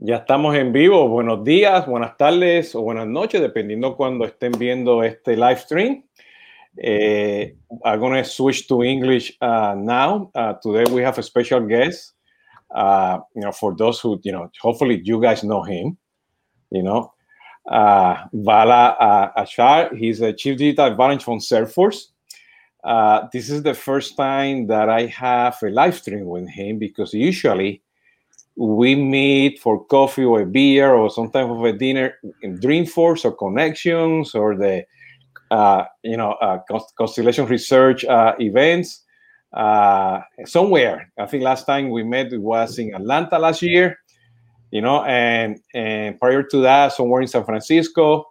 Ya estamos en vivo. Buenos días, buenas tardes o buenas noches, dependiendo cuando estén viendo este live stream. Uh, I'm going to switch to English uh, now. Uh, today we have a special guest. Uh, you know, for those who, you know, hopefully you guys know him. You know, uh, Vala uh, Ashar. He's a chief digital advantage from Salesforce. Uh, this is the first time that I have a live stream with him because usually we meet for coffee or a beer or some type of a dinner in Dreamforce or Connections or the uh, you know uh, Constellation Research uh, events uh, somewhere. I think last time we met it was in Atlanta last year, you know, and and prior to that somewhere in San Francisco.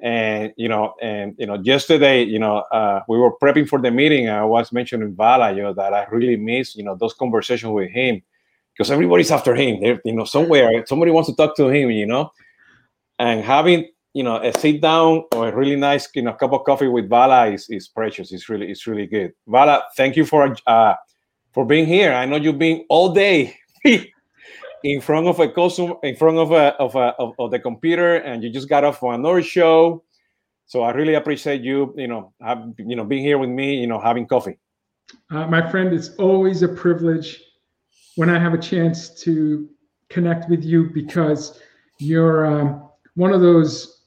And you know, and you know, yesterday, you know, uh, we were prepping for the meeting. I was mentioning Vala, you know, that I really miss, you know, those conversations with him because everybody's after him. They're, you know, somewhere somebody wants to talk to him, you know, and having you know a sit down or a really nice you know cup of coffee with Vala is, is precious. It's really it's really good. Vala, thank you for uh for being here. I know you've been all day in front of a customer, in front of a of a of, of the computer, and you just got off for another show. So I really appreciate you, you know, have, you know, being here with me, you know, having coffee. Uh, my friend, it's always a privilege when I have a chance to connect with you because you're um, one of those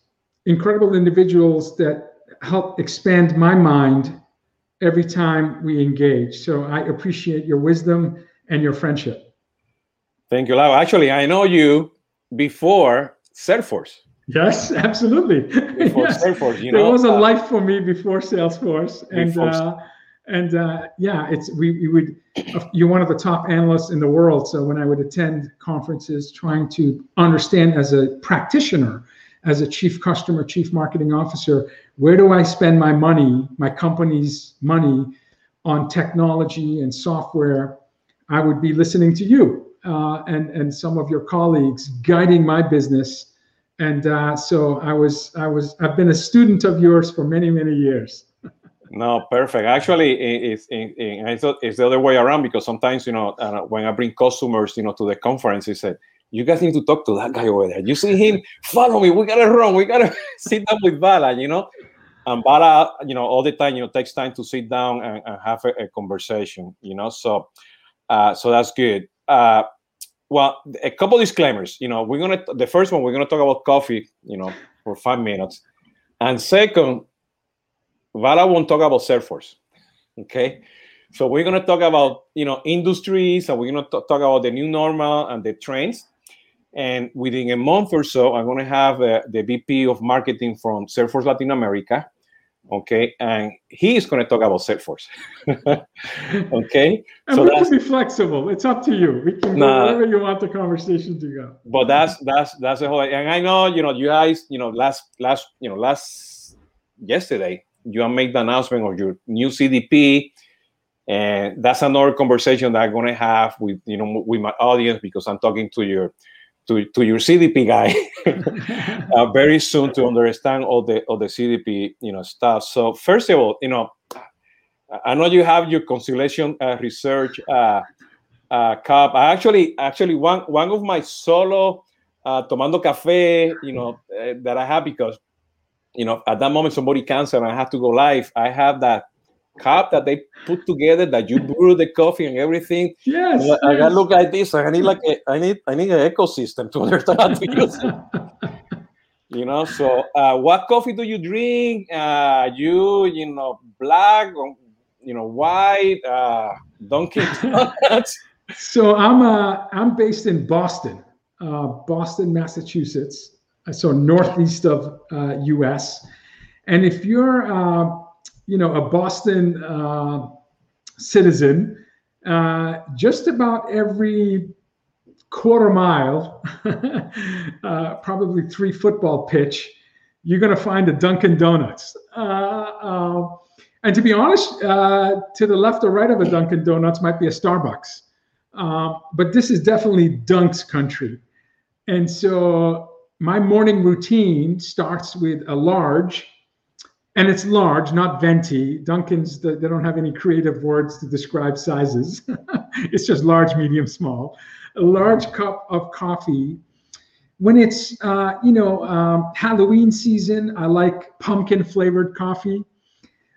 incredible individuals that help expand my mind every time we engage. So I appreciate your wisdom and your friendship. Thank you, Lau. Actually, I know you before Salesforce. Yes, absolutely. Before yes. Salesforce, you there know, was a uh, life for me before Salesforce, and Before- uh, and uh, yeah, it's we, we would. You're one of the top analysts in the world, so when I would attend conferences, trying to understand as a practitioner, as a chief customer, chief marketing officer, where do I spend my money, my company's money, on technology and software? I would be listening to you uh, and and some of your colleagues guiding my business, and uh, so I was I was I've been a student of yours for many many years. No, perfect. Actually, it's it's the other way around because sometimes you know uh, when I bring customers, you know, to the conference, he said, "You guys need to talk to that guy over there. You see him? Follow me. We gotta run. We gotta sit down with Bala, You know, and Bala, you know, all the time, you know, takes time to sit down and, and have a, a conversation. You know, so uh, so that's good. Uh, well, a couple disclaimers. You know, we're gonna the first one we're gonna talk about coffee. You know, for five minutes, and second, Vala won't talk about Salesforce. Okay. So we're going to talk about, you know, industries and we're going to talk about the new normal and the trends. And within a month or so, I'm going to have uh, the VP of marketing from Salesforce Latin America. Okay. And he is going to talk about Salesforce. okay. And So we that's, can be flexible. It's up to you. We can Nah. go wherever you want the conversation to go. but that's, that's, that's the whole, and I know, you know, you guys, you know, last, last, you know, last, yesterday, you made the announcement of your new CDP. And that's another conversation that I'm going to have with, you know, with my audience because I'm talking to your, to, to your CDP guy uh, very soon to understand all the all the CDP you know stuff. So first of all, you know, I know you have your Constellation uh, Research uh, uh, cup. I actually actually one one of my solo uh, tomando café, you know, uh, that I have because you know at that moment somebody canceled and I have to go live. I have that cup that they put together that you brew the coffee and everything. Yes. I, I gotta look like this. I need like a, I need I need an ecosystem to understand how to use it. You know. So, uh, what coffee do you drink? Uh, you you know black or you know white? Uh, Dunkin' Donuts. So I'm uh, I'm based in Boston, uh, Boston, Massachusetts, so northeast of uh, U.S. And if you're uh, you know a Boston uh, citizen, uh, just about every quarter mile, uh, probably three football pitch, you're going to find a Dunkin' Donuts. Uh, and to be honest, to the left or right of a Dunkin' Donuts might be a Starbucks. Um, but this is definitely Dunk's country. And so my morning routine starts with a large, and it's large, not venti. Dunkin's, they don't have any creative words to describe sizes. it's just large, medium, small. A large cup of coffee when it's uh, you know um, Halloween season, I like pumpkin flavored coffee.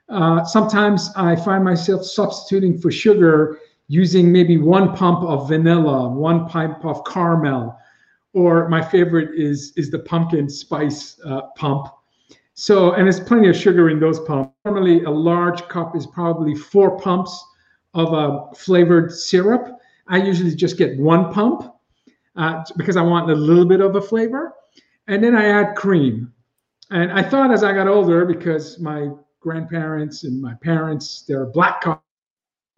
Uh, sometimes I find myself substituting for sugar using maybe one pump of vanilla, one pump of caramel, or my favorite is is the pumpkin spice uh, pump. So, and there's plenty of sugar in those pumps. Normally, a large cup is probably four pumps of a flavored syrup. I usually just get one pump uh, because I want a little bit of a flavor. And then I add cream. And I thought as I got older, because my grandparents and my parents, they're black coffee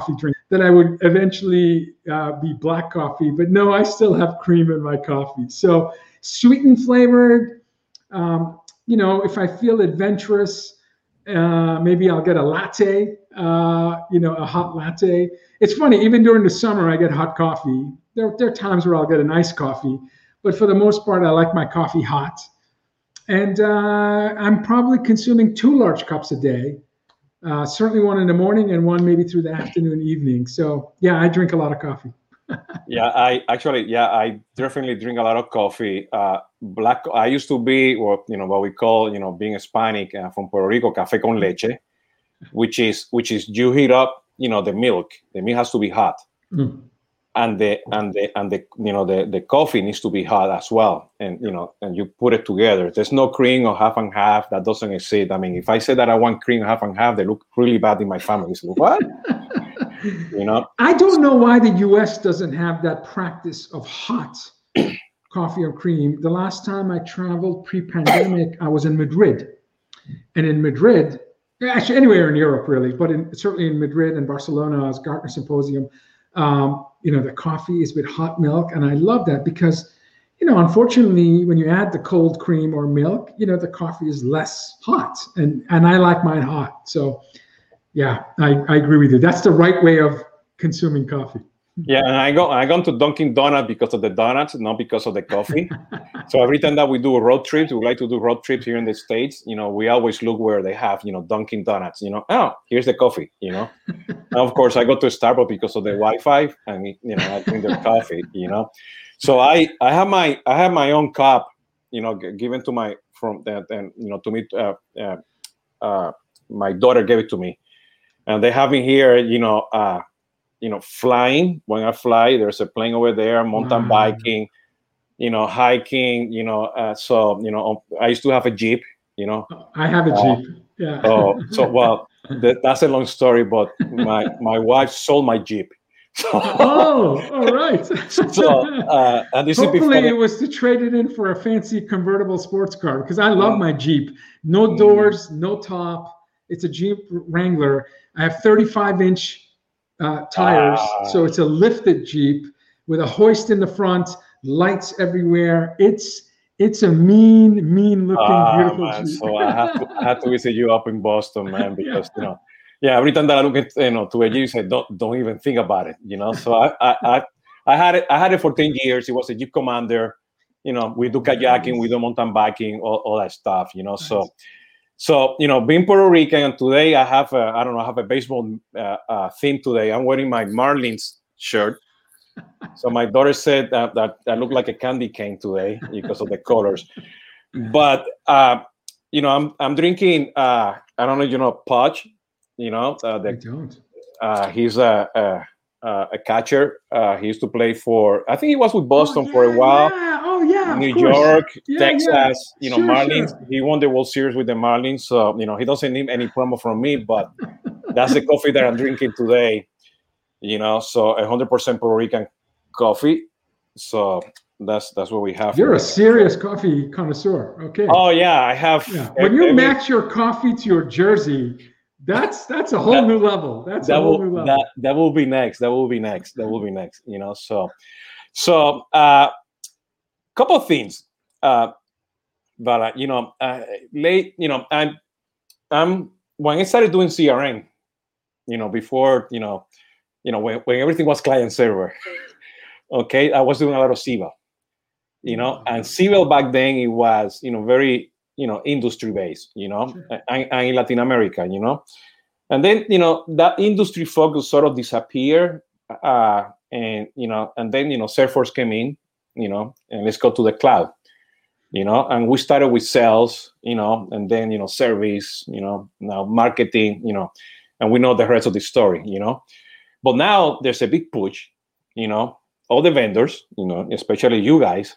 drinkers, that I would eventually uh, be black coffee. But no, I still have cream in my coffee. So sweet and flavored. Um, you know, if I feel adventurous, uh, maybe I'll get a latte, uh, you know, a hot latte. It's funny, even during the summer, I get hot coffee. There, there are times where I'll get a nice coffee, but for the most part, I like my coffee hot. And uh, I'm probably consuming two large cups a day, uh, certainly one in the morning and one maybe through the afternoon, evening. So, yeah, I drink a lot of coffee. yeah, I actually, yeah, I definitely drink a lot of coffee. Uh, black, I used to be, or you know, what we call, you know, being Hispanic uh, from Puerto Rico, café con leche, which is which is you heat up, you know, the milk. The milk has to be hot, mm. And the and the and the you know the the coffee needs to be hot as well. And you know, and you put it together. There's no cream or half and half. That doesn't exist. I mean, if I say that I want cream half and half, they look really bad in my family. So what? you know i don't know why the us doesn't have that practice of hot coffee or cream the last time i traveled pre-pandemic i was in madrid and in madrid actually anywhere in europe really but in, certainly in madrid and barcelona as gartner symposium um, you know the coffee is with hot milk and i love that because you know unfortunately when you add the cold cream or milk you know the coffee is less hot and and i like mine hot so yeah, I, I agree with you. That's the right way of consuming coffee. Yeah, and I go I go to Dunkin' Donuts because of the donuts, not because of the coffee. so every time that we do road trips, we like to do road trips here in the states. You know, we always look where they have you know Dunkin' Donuts. You know, oh here's the coffee. You know, and of course I go to Starbucks because of the Wi-Fi, and you know I drink their coffee. You know, so I I have my I have my own cup. You know, given to my from that and you know to me uh, uh, uh, my daughter gave it to me and they have me here, you know, uh, you know, flying. When I fly, there's a plane over there, mountain wow. biking, you know, hiking, you know. Uh, so, you know, I used to have a jeep, you know. I have a uh, jeep. Yeah. Oh, so well, that, that's a long story, but my my wife sold my jeep. So, oh, all right. so, uh, and this Hopefully, it was to trade it in for a fancy convertible sports car because I love my Jeep. No mm. doors, no top. It's a Jeep Wrangler, I have 35 inch uh, tires, ah. so it's a lifted Jeep with a hoist in the front, lights everywhere. It's it's a mean, mean looking, ah, beautiful man. Jeep. so I have, to, I have to visit you up in Boston, man, because yeah. you know, yeah, every time that I look at you know to a Jeep, you say don't don't even think about it, you know. So I I I, I had it I had it for 10 years. It was a Jeep Commander. You know, we do kayaking, we do mountain biking, all, all that stuff, you know. Nice. So so you know, being Puerto Rican, and today I have a, I don't know, I have a baseball uh, uh, theme today. I'm wearing my Marlins shirt. so my daughter said that, that I look like a candy cane today because of the colors. But uh, you know, I'm I'm drinking. Uh, I don't know, you know, Pudge. You know, uh, the, I don't. Uh, he's a, a, a catcher. Uh, he used to play for. I think he was with Boston oh, yeah, for a while. Yeah Oh yeah, New York, yeah, Texas. You know, sure, Marlins. Sure. He won the World Series with the Marlins, so you know he doesn't need any promo from me. But that's the coffee that I'm drinking today. You know, so 100% Puerto Rican coffee. So that's that's what we have. You're a serious coffee connoisseur. Okay. Oh yeah, I have. Yeah. When you every, match your coffee to your jersey, that's that's a whole that, new level. That's that a whole will, new level. That that will be next. That will be next. That will be next. You know. So, so uh, couple of things. Uh, but uh, you know, uh, late, you know, I'm, I'm when I started doing CRM, you know, before, you know, you know, when, when everything was client server, okay, I was doing a lot of Siebel, you know, and Siebel back then it was, you know, very, you know, industry based, you know, sure. and, and in Latin America, you know, and then you know that industry focus sort of disappeared, uh, and you know, and then you know, Salesforce came in, you know, and let's go to the cloud. you know and we started with sales you know and then you know service you know now marketing you know and we know the rest of the story you know but now there's a big push you know all the vendors you know especially you guys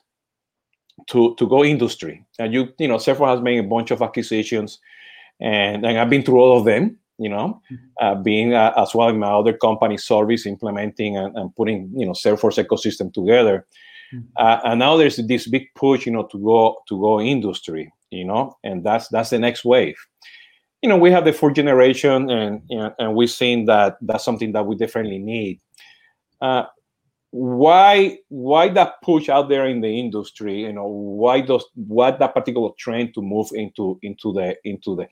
to to go industry and you you know Salesforce has made a bunch of acquisitions and, and I've been through all of them you know mm-hmm. uh, being uh, as well in my other company service implementing and, and putting you know Salesforce ecosystem together Mm-hmm. Uh, and now there's this big push, you know, to go to go industry, you know, and that's that's the next wave. You know, we have the fourth generation, and know, and we've seen that that's something that we definitely need. Uh, why why that push out there in the industry? You know, why does what that particular trend to move into into the into the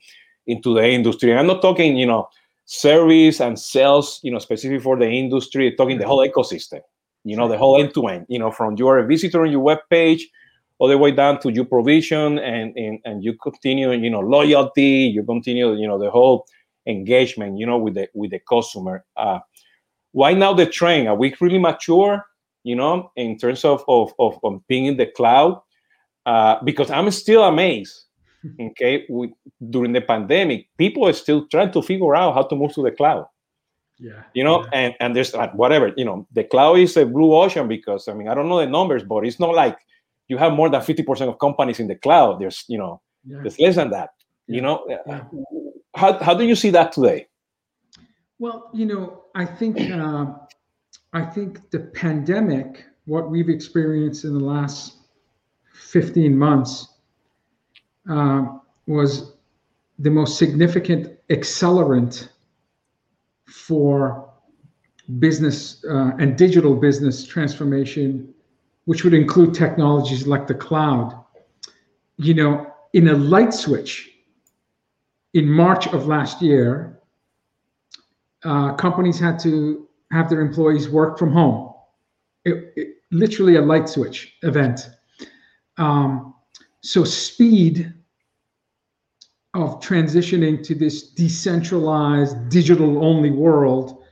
into the industry? I'm not talking, you know, service and sales, you know, specific for the industry. Talking the whole ecosystem you know, the whole end to end, you know, from you are a visitor on your web page all the way down to you provision and, and, and you continue, you know, loyalty, you continue, you know, the whole engagement, you know, with the with the customer. Uh, why now the trend? Are we really mature, you know, in terms of of, of, of being in the cloud? Uh, because I'm still amazed. Okay, we, during the pandemic, people are still trying to figure out how to move to the cloud yeah you know yeah. and and there's like whatever you know the cloud is a blue ocean because i mean i don't know the numbers but it's not like you have more than 50% of companies in the cloud there's you know yeah. there's less than that you know how, how do you see that today well you know i think uh, i think the pandemic what we've experienced in the last 15 months uh, was the most significant accelerant for business uh, and digital business transformation, which would include technologies like the cloud. You know, in a light switch in March of last year, uh, companies had to have their employees work from home. It, it, literally a light switch event. Um, so speed of transitioning to this decentralized digital only world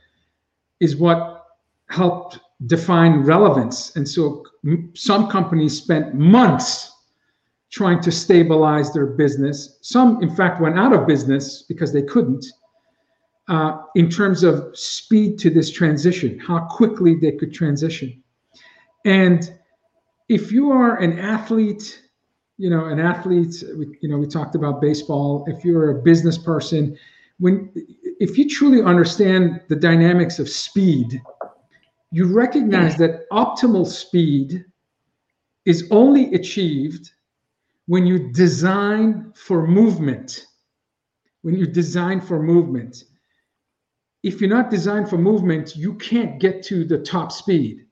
is what helped define relevance and so some companies spent months trying to stabilize their business some in fact went out of business because they couldn't uh, in terms of speed to this transition how quickly they could transition. And if you are an athlete you know an athlete we, you know we talked about baseball if you're a business person when if you truly understand the dynamics of speed you recognize that optimal speed is only achieved when you design for movement when you design for movement if you're not designed for movement you can't get to the top speed.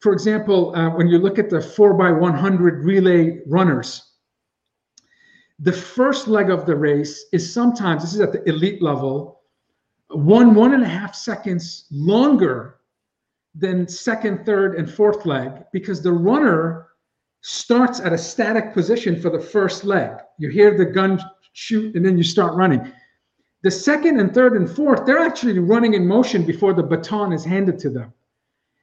For example uh, when you look at the 4 by 100 relay runners the first leg of the race is sometimes this is at the elite level one one and a half seconds longer than second third and fourth leg because the runner starts at a static position for the first leg. You hear the gun shoot and then you start running the second and third and fourth they're actually running in motion before the baton is handed to them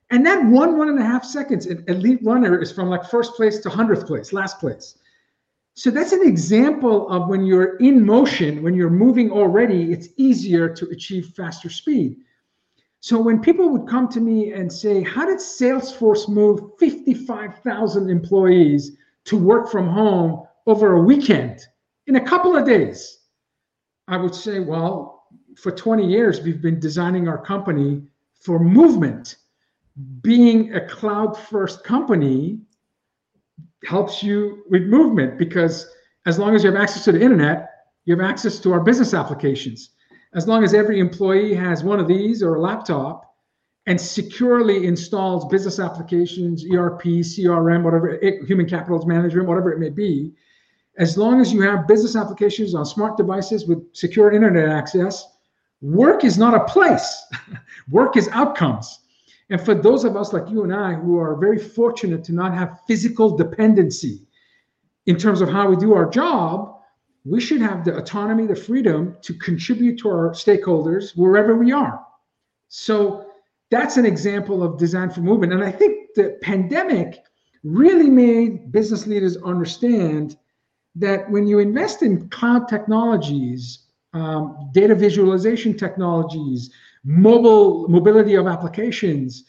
and that one one and a half seconds an elite runner is from like first place to 100th place last place so that's an example of when you're in motion, when you're moving already, it's easier to achieve faster speed. So when people would come to me and say, How did Salesforce move 55,000 employees to work from home over a weekend in a couple of days? I would say, Well, for 20 years, we've been designing our company for movement. Being a cloud first company, helps you with movement because as long as you have access to the internet, you have access to our business applications. As long as every employee has one of these or a laptop and securely installs business applications, ERP, CRM, whatever, human capital management, whatever it may be, as long as you have business applications on smart devices with secure internet access, work is not a place. work is outcomes. And for those of us like you and I who are very fortunate to not have physical dependency in terms of how we do our job, we should have the autonomy, the freedom to contribute to our stakeholders wherever we are. So that's an example of design for movement. And I think the pandemic really made business leaders understand that when you invest in cloud technologies, um, data visualization technologies, mobile mobility of applications,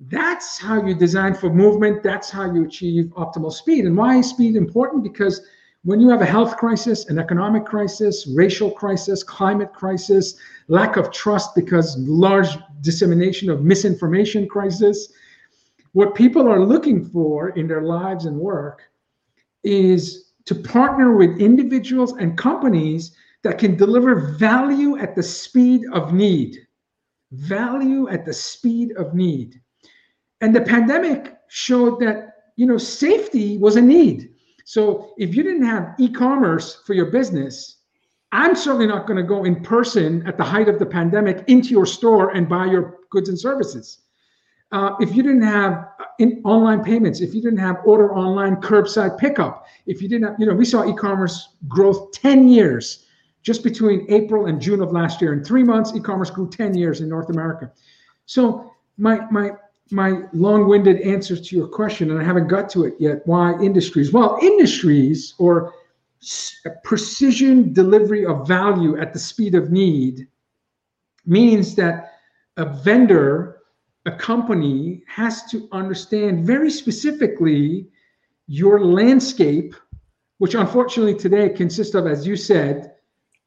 that's how you design for movement. That's how you achieve optimal speed. And why is speed important? Because when you have a health crisis, an economic crisis, racial crisis, climate crisis, lack of trust because large dissemination of misinformation crisis, what people are looking for in their lives and work is to partner with individuals and companies that can deliver value at the speed of need. Value at the speed of need. And the pandemic showed that, you know, safety was a need. So if you didn't have e-commerce for your business, I'm certainly not going to go in person at the height of the pandemic into your store and buy your goods and services. Uh, if you didn't have in online payments, if you didn't have order online curbside pickup, if you didn't have, you know, we saw e-commerce growth 10 years just between April and June of last year. In three months, e-commerce grew 10 years in North America. So my my my long-winded answer to your question, and I haven't got to it yet. Why industries? Well, industries or precision delivery of value at the speed of need means that a vendor a company has to understand very specifically your landscape, which unfortunately today consists of, as you said,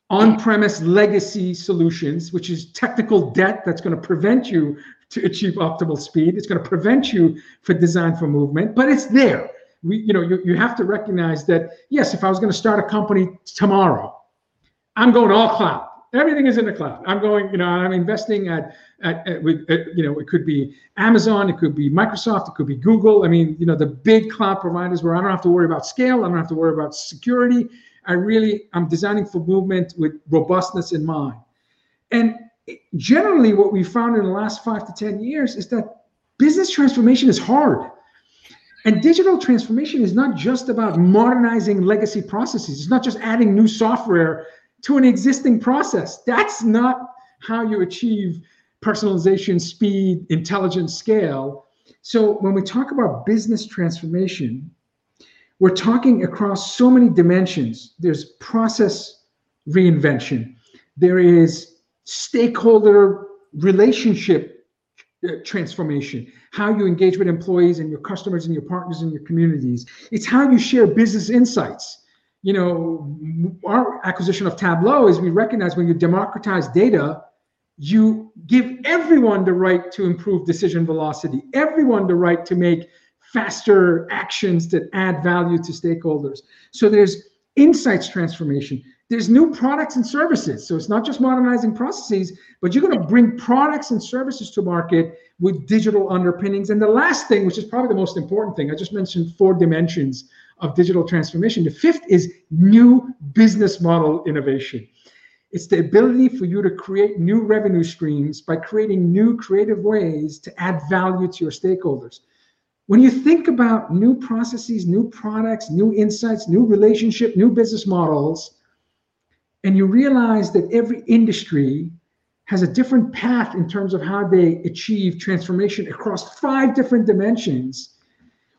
on-premise legacy solutions, which is technical debt that's going to prevent you to achieve optimal speed. It's going to prevent you for design for movement, but it's there. We, you know, you, you have to recognize that, yes, if I was going to start a company tomorrow, I'm going all cloud everything is in the cloud. I'm going, you know, I'm investing at, at, at, with, at, you know, it could be Amazon, it could be Microsoft, it could be Google. I mean, you know, the big cloud providers where I don't have to worry about scale, I don't have to worry about security. I really, I'm designing for movement with robustness in mind. And generally, what we found in the last five to 10 years is that business transformation is hard. And digital transformation is not just about modernizing legacy processes. It's not just adding new software to an existing process. That's not how you achieve personalization, speed, intelligence, scale. So when we talk about business transformation, we're talking across so many dimensions. There's process reinvention. There is stakeholder relationship uh, transformation, how you engage with employees and your customers and your partners and your communities. It's how you share business insights you know, our acquisition of Tableau is we recognize when you democratize data, you give everyone the right to improve decision velocity, everyone the right to make faster actions that add value to stakeholders. So there's insights transformation. There's new products and services. So it's not just modernizing processes, but you're going to bring products and services to market with digital underpinnings. And the last thing, which is probably the most important thing, I just mentioned four dimensions of digital transformation. The fifth is new business model innovation. It's the ability for you to create new revenue streams by creating new creative ways to add value to your stakeholders. When you think about new processes, new products, new insights, new relationship, new business models, and you realize that every industry has a different path in terms of how they achieve transformation across five different dimensions,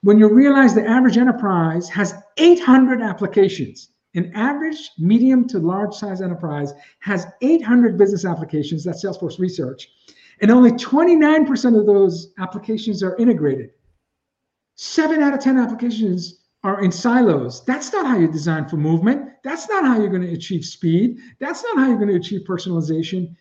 when you realize the average enterprise has 800 applications, an average medium to large size enterprise has 800 business applications, that's Salesforce research, and only 29% of those applications are integrated. Seven out of 10 applications are in silos. That's not how you design for movement. That's not how you're going to achieve speed. That's not how you're going to achieve personalization.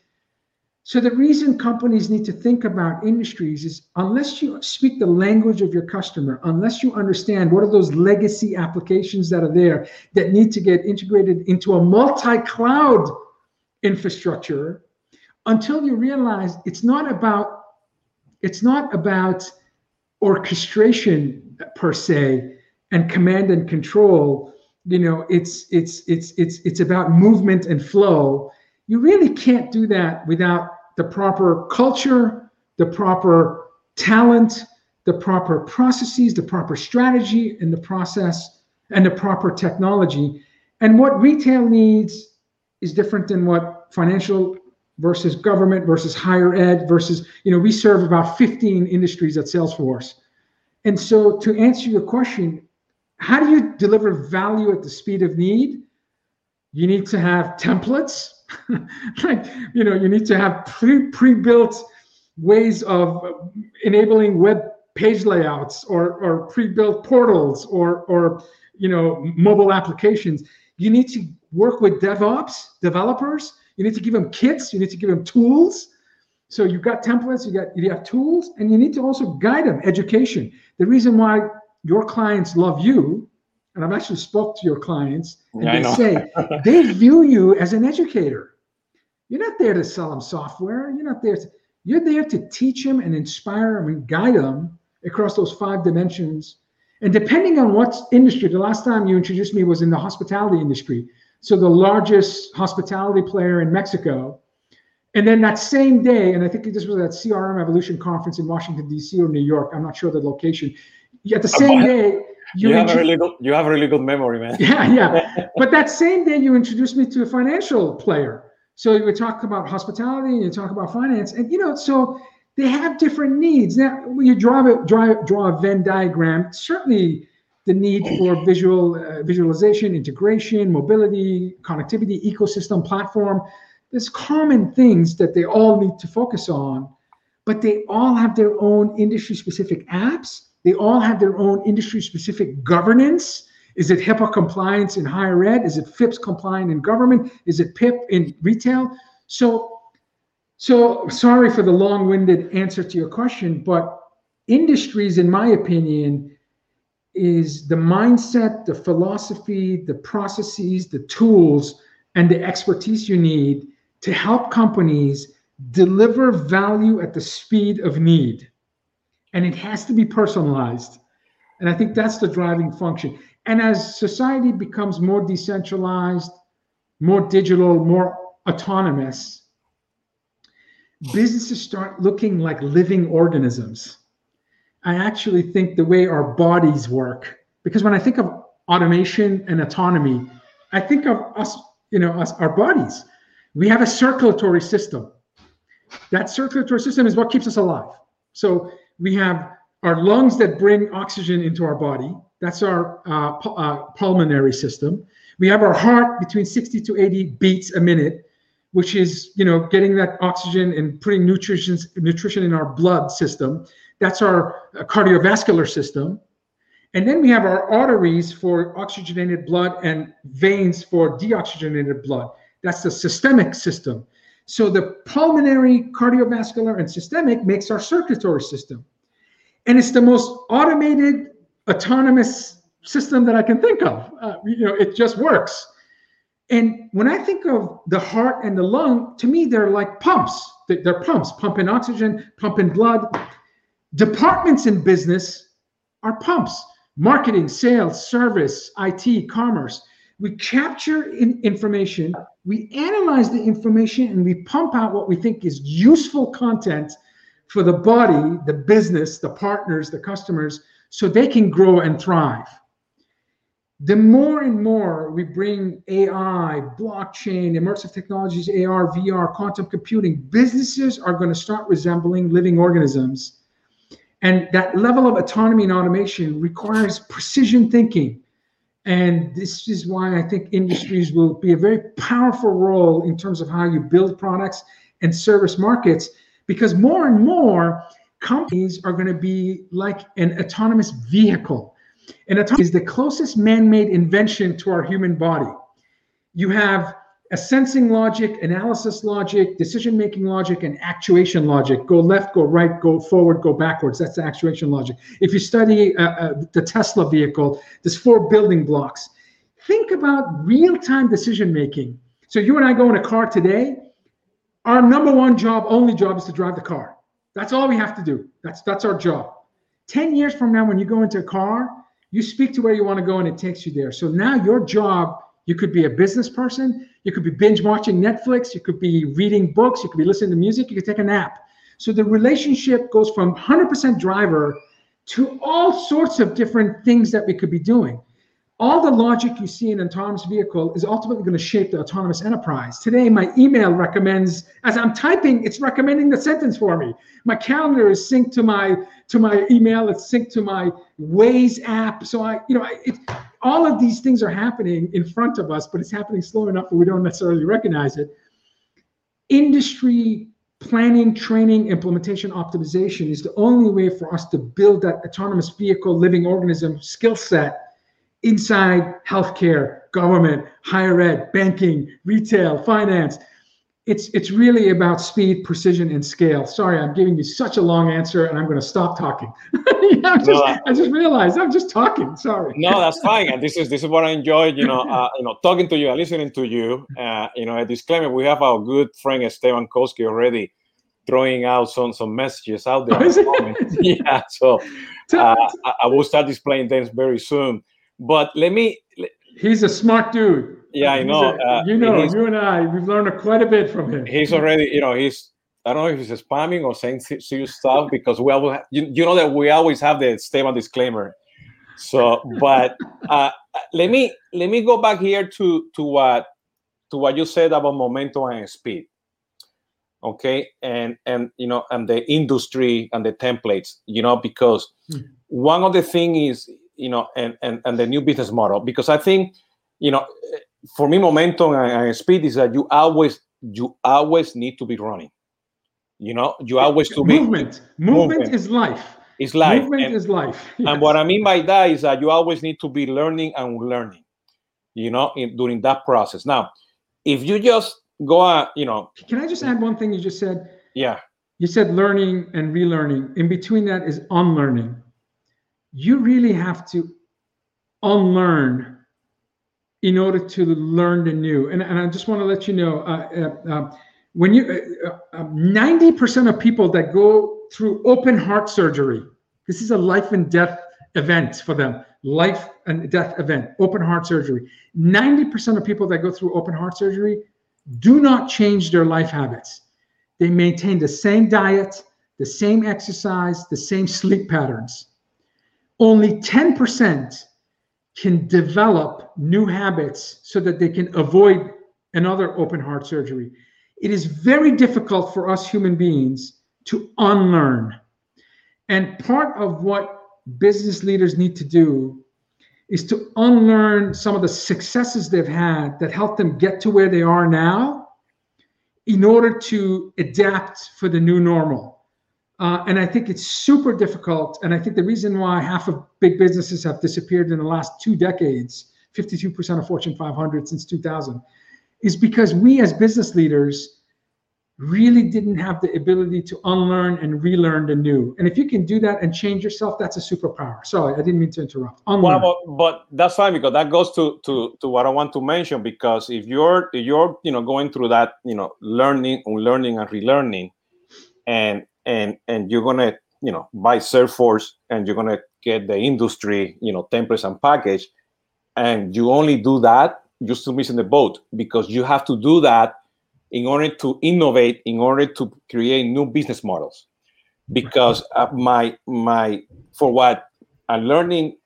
So the reason companies need to think about industries is unless you speak the language of your customer, unless you understand what are those legacy applications that are there that need to get integrated into a multi-cloud infrastructure, until you realize it's not about it's not about orchestration per se and command and control you know it's it's it's it's it's about movement and flow you really can't do that without the proper culture, the proper talent, the proper processes, the proper strategy in the process, and the proper technology. And what retail needs is different than what financial versus government versus higher ed versus, you know, we serve about 15 industries at Salesforce. And so, to answer your question, how do you deliver value at the speed of need? You need to have templates. like, you know, you need to have pre pre-built ways of enabling web page layouts or, or pre-built portals or, or you know mobile applications. You need to work with devops developers. You need to give them kits. You need to give them tools. So you've got templates you got you have tools and you need to also guide them. Education. The reason why your clients love you and i've actually spoke to your clients and yeah, they say they view you as an educator you're not there to sell them software you're not there to you're there to teach them and inspire them and guide them across those five dimensions. And depending on what industry, the last time you introduced me was in the hospitality industry. So the largest hospitality player in Mexico. And then that same day, and I think this was at CRM Evolution conference in Washington, D.C. or New York. I'm not sure the location. At the same day, you, you have a really good you have a really good memory, man. Yeah, yeah. but that same day you introduced me to a financial player. So you would talk about hospitality and you talk about finance. And you know, so they have different needs. Now, when you draw a, draw, draw a Venn diagram, certainly the need for visual uh, visualization, integration, mobility, connectivity, ecosystem, platform. There's common things that they all need to focus on, but they all have their own industry specific apps. They all have their own industry specific governance. Is it HIPAA compliance in higher ed? Is it FIPS compliant in government? Is it PIP in retail? So so sorry for the long-winded answer to your question, but industries, in my opinion, is the mindset, the philosophy, the processes, the tools, and the expertise you need to help companies deliver value at the speed of need. And it has to be personalized. And I think that's the driving function. And as society becomes more decentralized, more digital, more autonomous, businesses start looking like living organisms. I actually think the way our bodies work, because when I think of automation and autonomy, I think of us, you know, us, our bodies. We have a circulatory system. That circulatory system is what keeps us alive. So we have our lungs that bring oxygen into our body. That's our uh, uh, pulmonary system. We have our heart between 60 to 80 beats a minute which is you know getting that oxygen and putting nutrition nutrition in our blood system. That's our uh, cardiovascular system. And then we have our arteries for oxygenated blood and veins for deoxygenated blood. That's the systemic system. So the pulmonary, cardiovascular, and systemic makes our circulatory system. And it's the most automated, autonomous system that I can think of. Uh, you know, it just works. And when I think of the heart and the lung, to me, they're like pumps. They're pumps, pumping oxygen, pumping blood. Departments in business are pumps marketing, sales, service, IT, commerce. We capture in information, we analyze the information, and we pump out what we think is useful content for the body, the business, the partners, the customers, so they can grow and thrive the more and more we bring AI, blockchain, immersive technologies, AR, VR, quantum computing, businesses are going to start resembling living organisms. And that level of autonomy and automation requires precision thinking. And this is why I think industries will be a very powerful role in terms of how you build products and service markets, because more and more companies are going to be like an autonomous vehicle and autonomy is the closest man-made invention to our human body. You have a sensing logic, analysis logic, decision-making logic, and actuation logic. Go left, go right, go forward, go backwards. That's the actuation logic. If you study uh, uh, the Tesla vehicle, there's four building blocks. Think about real-time decision-making. So you and I go in a car today. Our number one job, only job, is to drive the car. That's all we have to do. That's that's our job. Ten years from now, when you go into a car, you speak to where you want to go and it takes you there. So now your job, you could be a business person, you could be binge watching Netflix, you could be reading books, you could be listening to music, you could take a nap. So the relationship goes from 100% driver to all sorts of different things that we could be doing. All the logic you see in an autonomous vehicle is ultimately going to shape the autonomous enterprise. Today, my email recommends, as I'm typing, it's recommending the sentence for me. My calendar is synced to my to my email. It's synced to my Waze app. So I, you know, it, all of these things are happening in front of us, but it's happening slow enough that we don't necessarily recognize it. Industry planning, training, implementation, optimization is the only way for us to build that autonomous vehicle living organism skill set inside healthcare, government, higher ed, banking, retail, finance. It's it's really about speed, precision, and scale. Sorry, I'm giving you such a long answer, and I'm going to stop talking. just, no, I just realized I'm just talking. Sorry. No, that's fine. And this is this is what I enjoyed. You know, uh, you know, talking to you and listening to you. Uh, you know, a disclaimer: we have our good friend Esteban Kolsky already throwing out some some messages out there. Oh, yeah, so uh, I, I will start displaying things very soon. But let me. He's a smart dude. Yeah, I know. A, uh, you know, you and I, we've learned quite a bit from him. He's already, you know, he's. I don't know if he's spamming or saying serious stuff because we always, you, you know that we always have the statement disclaimer. So, but uh, let me let me go back here to to what to what you said about momentum and speed okay and and you know and the industry and the templates you know because mm. one of the thing is you know, and, and, and the new business model. Because I think, you know, for me, momentum and, speed is that you always you always need to be running. You know, you always to be movement. Movement, movement. is life. It's life. Movement and, is life. Yes. And what I mean by that is that you always need to be learning and learning. You know, in, during that process. Now, if you just go out, you know. Can I just add one thing you just said? Yeah. You said learning and relearning. In between that is unlearning you really have to unlearn in order to learn the new. And, and I just want to let you know, uh, uh, uh when you, 90% uh, uh, of people that go through open heart surgery, this is a life and death event for them, life and death event, open heart surgery. 90% of people that go through open heart surgery do not change their life habits. They maintain the same diet, the same exercise, the same sleep patterns only 10% can develop new habits so that they can avoid another open heart surgery. It is very difficult for us human beings to unlearn. And part of what business leaders need to do is to unlearn some of the successes they've had that helped them get to where they are now in order to adapt for the new normal. Uh, and I think it's super difficult. And I think the reason why half of big businesses have disappeared in the last two decades, 52% of Fortune 500 since 2000, is because we as business leaders really didn't have the ability to unlearn and relearn the new. And if you can do that and change yourself, that's a superpower. Sorry, I didn't mean to interrupt. Unlearn. Well, but, but that's fine because that goes to, to to what I want to mention. Because if you're you're you know going through that you know learning, unlearning, and relearning, and and and you're gonna you know buy Salesforce and you're gonna get the industry you know templates and package, and you only do that, you're still missing the boat because you have to do that in order to innovate, in order to create new business models. Because uh, my my for what I'm learning,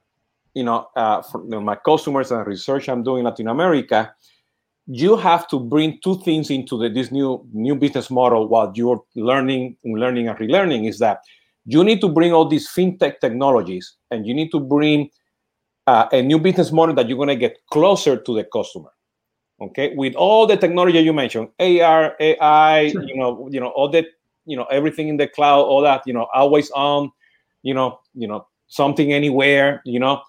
you know, uh, from my customers and research I'm doing in Latin America, you have to bring two things into the, this new new business model while you're learning learning and relearning is that you need to bring all these fintech technologies and you need to bring uh, a new business model that you're going to get closer to the customer okay? With all the technology you mentioned ar ai sure. you know you know all the you know everything in the cloud all that you know always on you know you know something anywhere you know?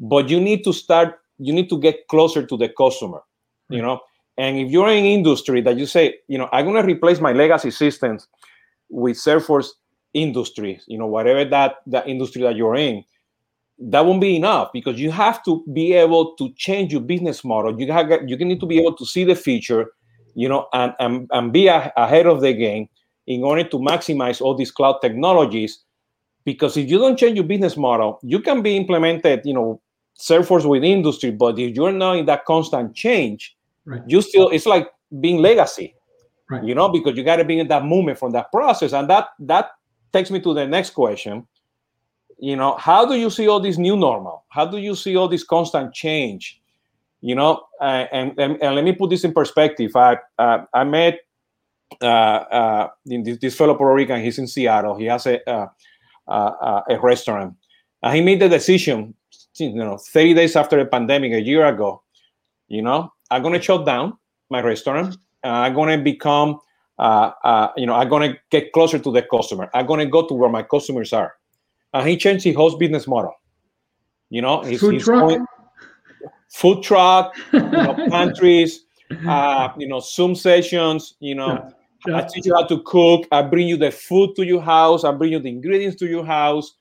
But you need to start you need to get closer to the customer you know? And if you're in industry that you say you know i'm going to replace my legacy systems with salesforce industry you know whatever that that industry that you're in that won't be enough because you have to be able to change your business model. You have you need to be able to see the future you know and and, and be a, ahead of the game in order to maximize all these cloud technologies. Because if you don't change your business model you can be implemented you know salesforce with industry but if you're not in that constant change right. you still it's like being legacy right. you know because you got to be in that movement from that process and that that takes me to the next question you know, how do you see all this new normal? How do you see all this constant change? You know, uh, and, and, and let me put this in perspective. I uh, I met uh, uh this, this, fellow Puerto Rican. He's in Seattle. He has a uh, uh, a restaurant, and he made the decision. You know, 30 days after the pandemic, a year ago. You know, I'm gonna shut down my restaurant. I'm gonna become, you know, I'm gonna get closer to the customer. I'm gonna go to where my customers are and he changed his whole business model. You know, his, food his truck, point, food truck, you know, pantries, uh, you know, Zoom sessions. You know, yeah. Yeah. I teach you how to cook. I bring you the food to your house. I bring you the ingredients to your house.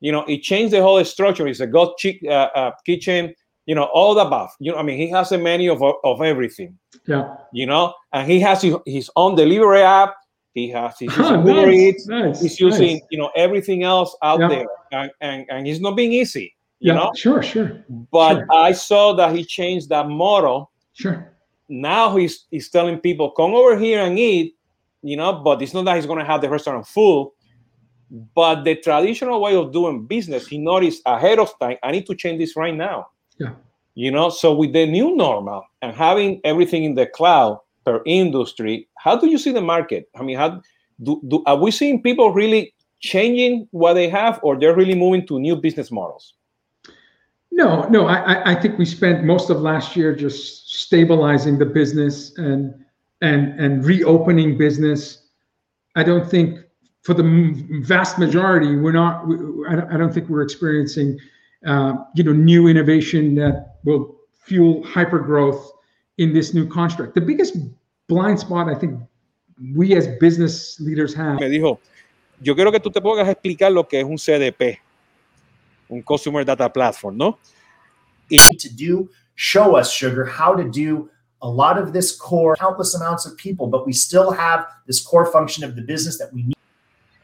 You know, it changed the whole structure. It's a God uh, uh, kitchen. You know, all the above. You know, I mean, he has a menu of of everything. Yeah. You know, and he has his his own delivery app he has he's ah, using oh, nice, nice, he's using nice. you know everything else out yeah. there, and, and and he's not being easy. You yeah, know, sure, sure. But sure. I saw that he changed that model. Sure. Now he's he's telling people come over here and eat. You know, but it's not that he's going to have the restaurant full. But the traditional way of doing business, he noticed ahead of time. I need to change this right now. Yeah. You know, so with the new normal and having everything in the cloud, per industry. How do you see the market? I mean, how do, do are we seeing people really changing what they have, or they're really moving to new business models? No, no. I, I think we spent most of last year just stabilizing the business and and and reopening business. I don't think for the vast majority we're not. I don't think we're experiencing, Uh, you know, new innovation that will fuel hyper growth in this new construct. The biggest blind spot I think we as business leaders have. Me dijo, yo quiero que tú te pongas a explicar lo que es un CDP, un Customer Data Platform, ¿no? to do, show us, Sugar, how to do a lot of this core, countless amounts of people, but we still have this core function of the business that we need.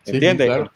¿Entiendes? Sí, claro.